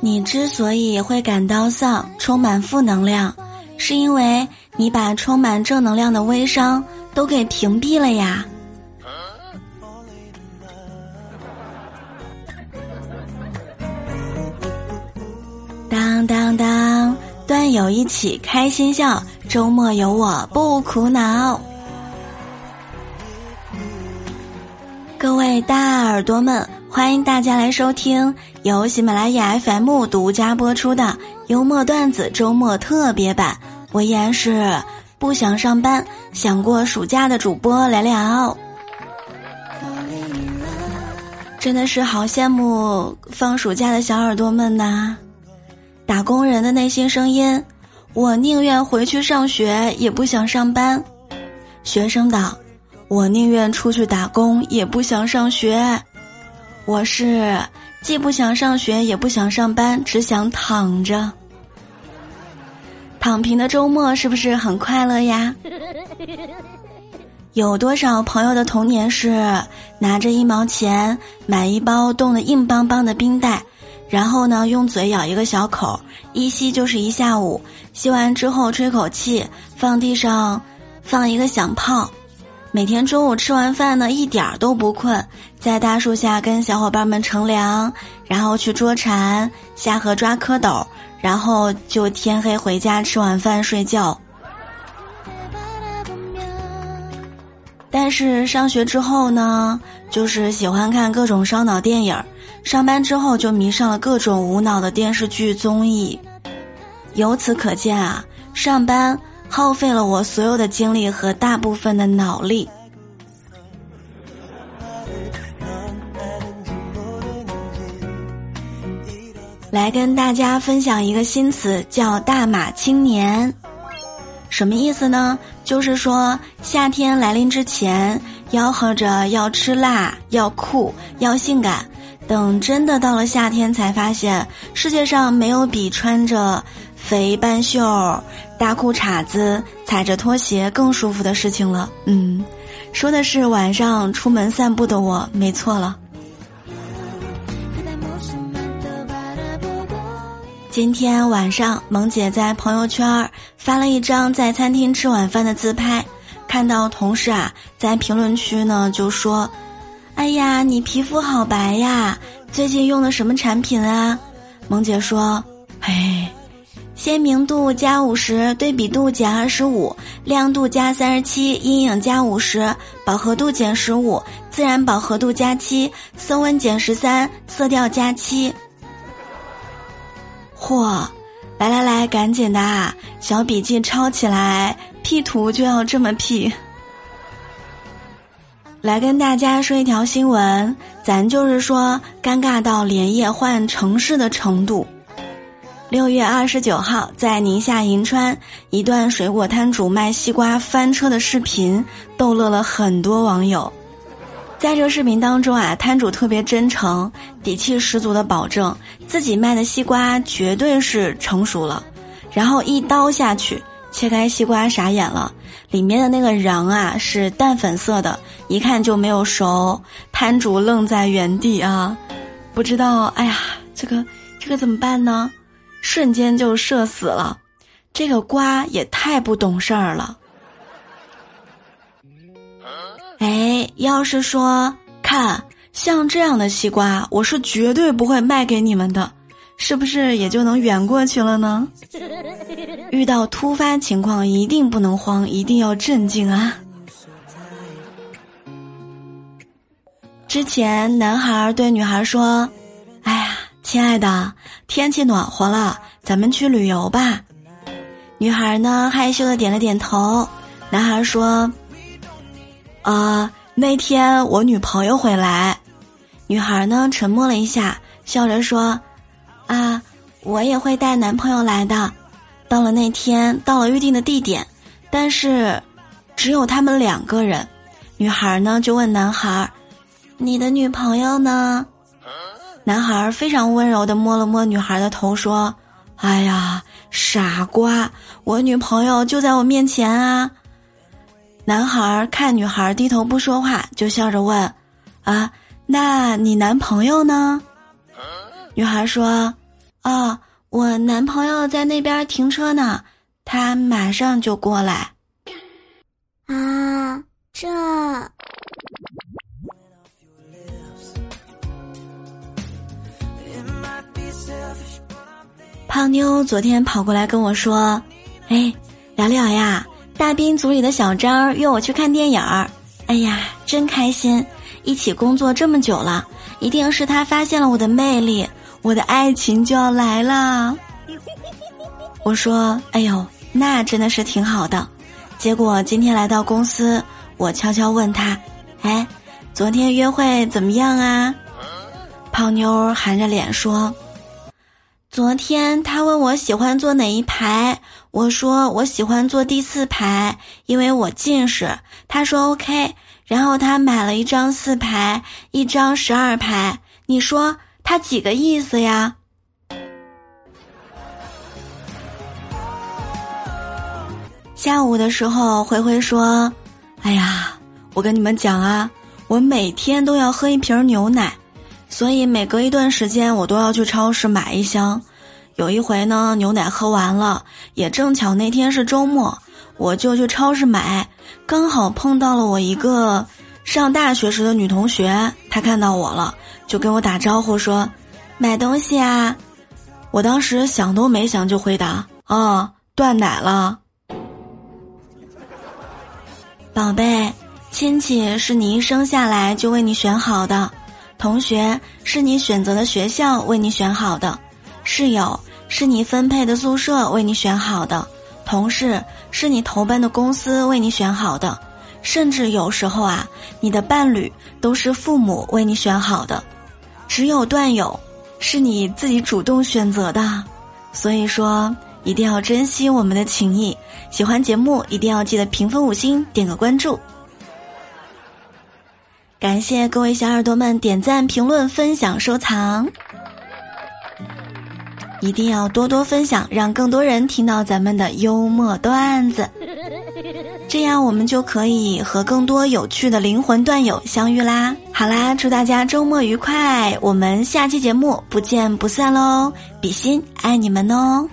你之所以会感到丧、充满负能量，是因为你把充满正能量的微商都给屏蔽了呀。当当当，段友一起开心笑，周末有我不苦恼。各位大耳朵们，欢迎大家来收听由喜马拉雅 FM 独家播出的幽默段子周末特别版。我依然是不想上班、想过暑假的主播聊聊。真的是好羡慕放暑假的小耳朵们呐！打工人的内心声音，我宁愿回去上学，也不想上班。学生党。我宁愿出去打工，也不想上学。我是既不想上学，也不想上班，只想躺着。躺平的周末是不是很快乐呀？有多少朋友的童年是拿着一毛钱买一包冻得硬邦邦的冰袋，然后呢用嘴咬一个小口，一吸就是一下午，吸完之后吹口气，放地上放一个响炮。每天中午吃完饭呢，一点儿都不困，在大树下跟小伙伴们乘凉，然后去捉蝉、下河抓蝌蚪，然后就天黑回家吃晚饭睡觉。但是上学之后呢，就是喜欢看各种烧脑电影；上班之后就迷上了各种无脑的电视剧综艺。由此可见啊，上班。耗费了我所有的精力和大部分的脑力，来跟大家分享一个新词，叫“大马青年”。什么意思呢？就是说夏天来临之前，吆喝着要吃辣、要酷、要性感，等真的到了夏天，才发现世界上没有比穿着。肥半袖、大裤衩子、踩着拖鞋更舒服的事情了。嗯，说的是晚上出门散步的我，没错了。今天晚上，萌姐在朋友圈发了一张在餐厅吃晚饭的自拍，看到同事啊在评论区呢就说：“哎呀，你皮肤好白呀，最近用的什么产品啊？”萌姐说：“哎。”鲜明度加五十，对比度减二十五，亮度加三十七，阴影加五十，饱和度减十五，自然饱和度加七，色温减十三，色调加七。嚯！来来来，赶紧的啊，小笔记抄起来，P 图就要这么 P。来跟大家说一条新闻，咱就是说尴尬到连夜换城市的程度。六月二十九号，在宁夏银川，一段水果摊主卖西瓜翻车的视频逗乐了很多网友。在这个视频当中啊，摊主特别真诚、底气十足的保证自己卖的西瓜绝对是成熟了，然后一刀下去切开西瓜，傻眼了，里面的那个瓤啊是淡粉色的，一看就没有熟。摊主愣在原地啊，不知道，哎呀，这个这个怎么办呢？瞬间就射死了，这个瓜也太不懂事儿了。哎，要是说看像这样的西瓜，我是绝对不会卖给你们的，是不是也就能圆过去了呢？遇到突发情况一定不能慌，一定要镇静啊！之前男孩对女孩说：“哎呀。”亲爱的，天气暖和了，咱们去旅游吧。女孩呢害羞的点了点头。男孩说：“啊，那天我女朋友回来。”女孩呢沉默了一下，笑着说：“啊，我也会带男朋友来的。”到了那天，到了预定的地点，但是只有他们两个人。女孩呢就问男孩：“你的女朋友呢？”男孩非常温柔的摸了摸女孩的头，说：“哎呀，傻瓜，我女朋友就在我面前啊。”男孩看女孩低头不说话，就笑着问：“啊，那你男朋友呢？”女孩说：“哦，我男朋友在那边停车呢，他马上就过来。啊，这。胖妞昨天跑过来跟我说：“哎，聊聊呀，大兵组里的小张约我去看电影儿。哎呀，真开心！一起工作这么久了，一定是他发现了我的魅力，我的爱情就要来了。”我说：“哎呦，那真的是挺好的。”结果今天来到公司，我悄悄问他：“哎，昨天约会怎么样啊？”胖妞含着脸说。昨天他问我喜欢坐哪一排，我说我喜欢坐第四排，因为我近视。他说 OK，然后他买了一张四排，一张十二排。你说他几个意思呀？下午的时候，灰灰说：“哎呀，我跟你们讲啊，我每天都要喝一瓶牛奶。”所以每隔一段时间，我都要去超市买一箱。有一回呢，牛奶喝完了，也正巧那天是周末，我就去超市买，刚好碰到了我一个上大学时的女同学，她看到我了，就跟我打招呼说：“买东西啊！”我当时想都没想就回答：“啊，断奶了。”宝贝，亲戚是你一生下来就为你选好的。同学是你选择的学校为你选好的，室友是你分配的宿舍为你选好的，同事是你投奔的公司为你选好的，甚至有时候啊，你的伴侣都是父母为你选好的，只有段友是你自己主动选择的，所以说一定要珍惜我们的情谊。喜欢节目一定要记得评分五星，点个关注。感谢各位小耳朵们点赞、评论、分享、收藏，一定要多多分享，让更多人听到咱们的幽默段子，这样我们就可以和更多有趣的灵魂段友相遇啦！好啦，祝大家周末愉快，我们下期节目不见不散喽！比心爱你们哦。